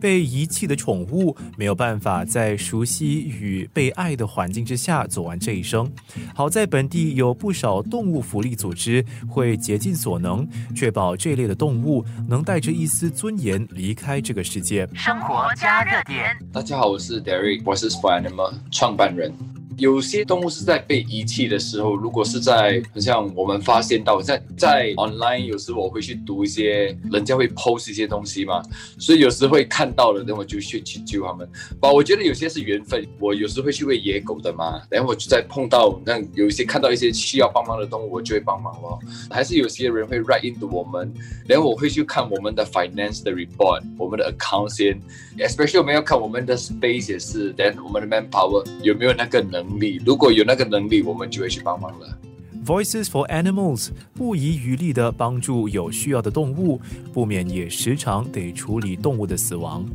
被遗弃的宠物没有办法在熟悉与被爱的环境之下走完这一生。好在本地有不少动物福利组织会竭尽所能，确保这类的动物能带着一丝尊严离开这个世界。生活加热点。大家好，我是 Derek，我是 Spy Animal 创办人。有些动物是在被遗弃的时候，如果是在很像我们发现到，在在 online 有时我会去读一些人家会 post 一些东西嘛，所以有时会看到了，等会就去去救他们。吧，我觉得有些是缘分，我有时会去喂野狗的嘛，然后我就在碰到那有一些看到一些需要帮忙的动物，我就会帮忙咯。还是有些人会 write into 我们，然后我会去看我们的 finance 的 report，我们的 account 先，especially 我们要看我们的 space 也是，then 我们的 manpower 有没有那个能。能力，如果有那个能力，我们就会去帮忙了。Voices for Animals 不遗余力地帮助有需要的动物，不免也时常得处理动物的死亡。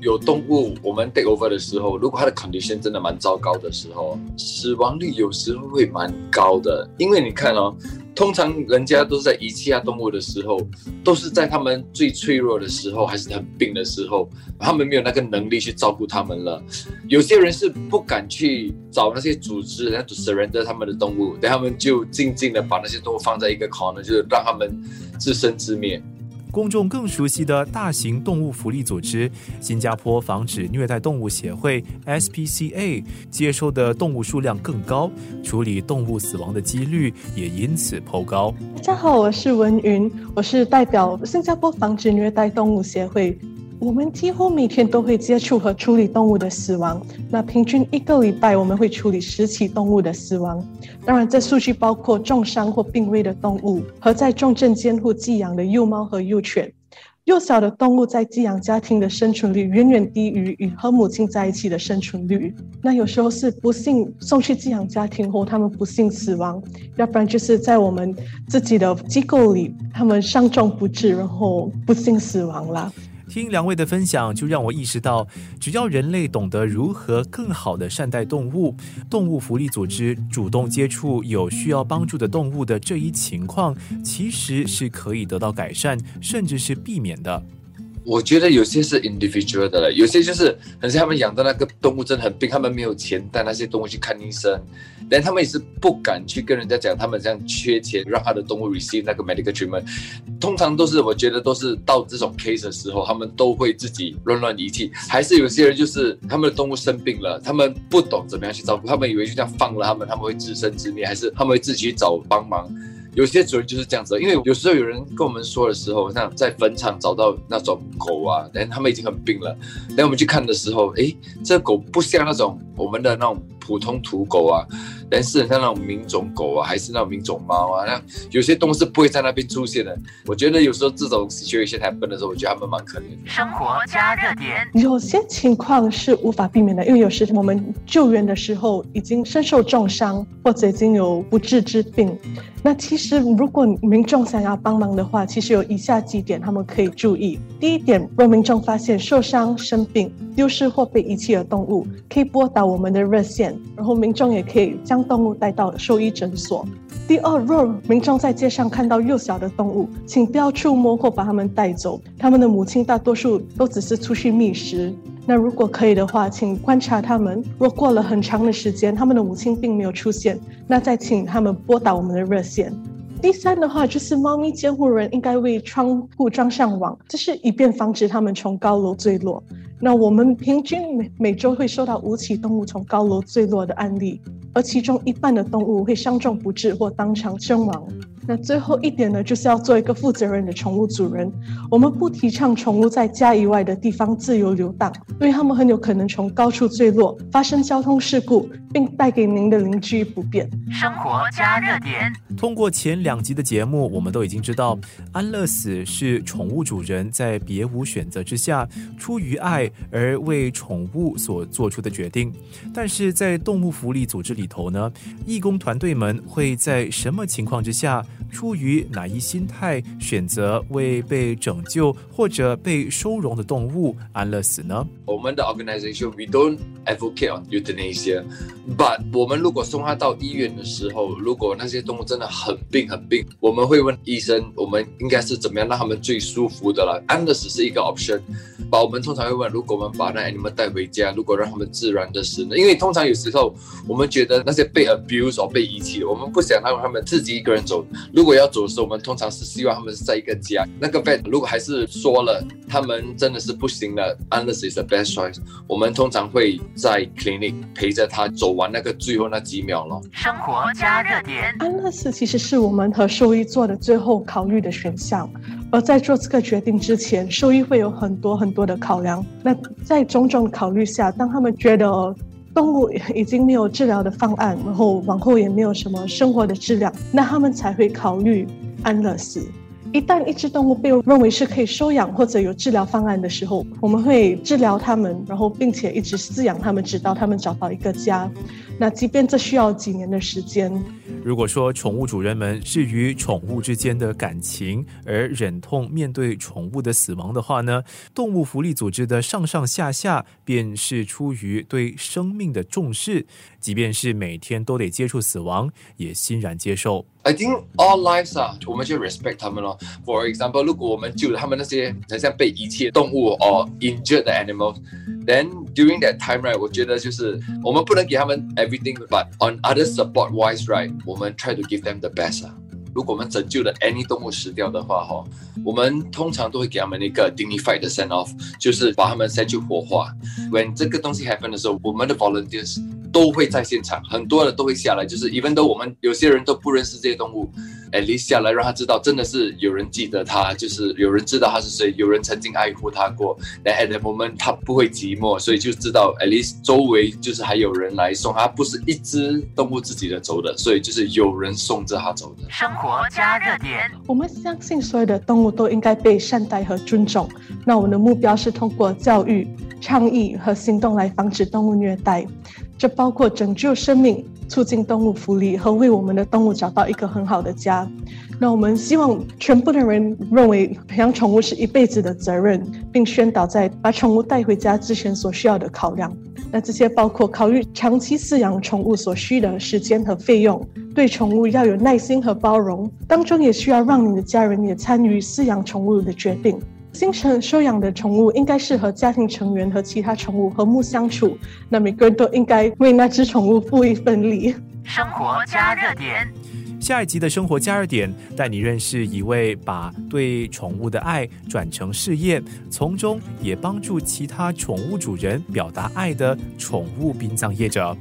有动物我们 take over 的时候，如果它的 condition 真的蛮糟糕的时候，死亡率有时候会蛮高的。因为你看哦。通常人家都是在遗弃啊动物的时候，都是在他们最脆弱的时候，还是很病的时候，他们没有那个能力去照顾他们了。有些人是不敢去找那些组织，然后 surrender 他们的动物，等他们就静静的把那些动物放在一个 corner，就是让他们自生自灭。公众更熟悉的大型动物福利组织——新加坡防止虐待动物协会 （SPCA） 接收的动物数量更高，处理动物死亡的几率也因此颇高。大家好，我是文云，我是代表新加坡防止虐待动物协会。我们几乎每天都会接触和处理动物的死亡。那平均一个礼拜我们会处理十起动物的死亡。当然，这数据包括重伤或病危的动物和在重症监护寄养的幼猫和幼犬。幼小的动物在寄养家庭的生存率远远低于与和母亲在一起的生存率。那有时候是不幸送去寄养家庭后，他们不幸死亡；要不然就是在我们自己的机构里，他们伤重不治，然后不幸死亡了。听两位的分享，就让我意识到，只要人类懂得如何更好的善待动物，动物福利组织主动接触有需要帮助的动物的这一情况，其实是可以得到改善，甚至是避免的。我觉得有些是 individual 的了，有些就是很像他们养的那个动物真的很病，他们没有钱带那些动物去看医生，但他们也是不敢去跟人家讲，他们这样缺钱，让他的动物 receive 那个 medical treatment。通常都是我觉得都是到这种 case 的时候，他们都会自己乱乱遗弃。还是有些人就是他们的动物生病了，他们不懂怎么样去照顾，他们以为就这样放了他们，他们会自生自灭，还是他们会自己去找帮忙。有些主人就是这样子，因为有时候有人跟我们说的时候，像在坟场找到那种狗啊，等他们已经很病了，等我们去看的时候，诶，这狗不像那种我们的那种普通土狗啊。但是像那种名种狗啊，还是那种名种猫啊，那有些东西不会在那边出现的。我觉得有时候这种 situation happen 的时候，我觉得他们蛮可怜的。生活加热点，有些情况是无法避免的，因为有时我们救援的时候已经身受重伤，或者已经有不治之病。那其实如果民众想要帮忙的话，其实有以下几点他们可以注意。第一点，若民众发现受伤、生病、丢失或被遗弃的动物，可以拨打我们的热线，然后民众也可以将将动物带到兽医诊所。第二，若民众在街上看到幼小的动物，请不要触摸或把它们带走。他们的母亲大多数都只是出去觅食。那如果可以的话，请观察他们。若过了很长的时间，他们的母亲并没有出现，那再请他们拨打我们的热线。第三的话，就是猫咪监护人应该为窗户装上网，这是以便防止它们从高楼坠落。那我们平均每每周会收到五起动物从高楼坠落的案例。而其中一半的动物会伤重不治或当场身亡。那最后一点呢，就是要做一个负责任的宠物主人。我们不提倡宠物在家以外的地方自由流荡，因为它们很有可能从高处坠落，发生交通事故，并带给您的邻居不便。生活加热点。通过前两集的节目，我们都已经知道，安乐死是宠物主人在别无选择之下，出于爱而为宠物所做出的决定。但是在动物福利组织里，头呢？义工团队们会在什么情况之下，出于哪一心态，选择为被拯救或者被收容的动物安乐死呢？我们的 organization we don't advocate on euthanasia。把我们如果送他到医院的时候，如果那些动物真的很病很病，我们会问医生，我们应该是怎么样让他们最舒服的了。安乐死是一个 option，把我们通常会问，如果我们把那 animal 带回家，如果让他们自然的死呢？因为通常有时候我们觉得那些被 abuse 或被遗弃的，我们不想让他们自己一个人走。如果要走的时候，我们通常是希望他们是在一个家。那个 vet 如果还是说了他们真的是不行了，安乐死 is the best choice，我们通常会在 clinic 陪着他走。玩那个最后那几秒了。生活加热点，安乐死其实是我们和兽医做的最后考虑的选项。而在做这个决定之前，兽医会有很多很多的考量。那在种种考虑下，当他们觉得动物已经没有治疗的方案，然后往后也没有什么生活的质量，那他们才会考虑安乐死。一旦一只动物被认为是可以收养或者有治疗方案的时候，我们会治疗它们，然后并且一直饲养它们，直到它们找到一个家。那即便这需要几年的时间。如果说宠物主人们是与宠物之间的感情而忍痛面对宠物的死亡的话呢，动物福利组织的上上下下便是出于对生命的重视，即便是每天都得接触死亡，也欣然接受。I think all lives 啊，我们就 respect 他们咯。For example，如果我们救了他们那些好像被遗弃的动物 or injured animals，then during that time，right，我觉得就是我们不能给他们 everything，but on other support wise，right，我们 try to give them the best 啊。如果我们拯救了 any 动物死掉的话，哈，我们通常都会给他们一个 dignified send off，就是把他们再去火化。When 这个东西 happen 的时候，我们的 volunteers。都会在现场，很多人都会下来，就是，even 都我们有些人都不认识这些动物，at least 下来让他知道，真的是有人记得他，就是有人知道他是谁，有人曾经爱护他过。那 at the moment 他不会寂寞，所以就知道 at least 周围就是还有人来送他，不是一只动物自己的走的，所以就是有人送着他走的。生活加热点，我们相信所有的动物都应该被善待和尊重。那我们的目标是通过教育、倡议和行动来防止动物虐待。这包括拯救生命、促进动物福利和为我们的动物找到一个很好的家。那我们希望全部的人认为培养宠物是一辈子的责任，并宣导在把宠物带回家之前所需要的考量。那这些包括考虑长期饲养宠物所需的时间和费用，对宠物要有耐心和包容，当中也需要让你的家人也参与饲养宠物的决定。新城收养的宠物应该适合家庭成员和其他宠物和睦相处。那每个人都应该为那只宠物付一份力。生活加热点，下一集的生活加热点带你认识一位把对宠物的爱转成事业，从中也帮助其他宠物主人表达爱的宠物殡葬业者。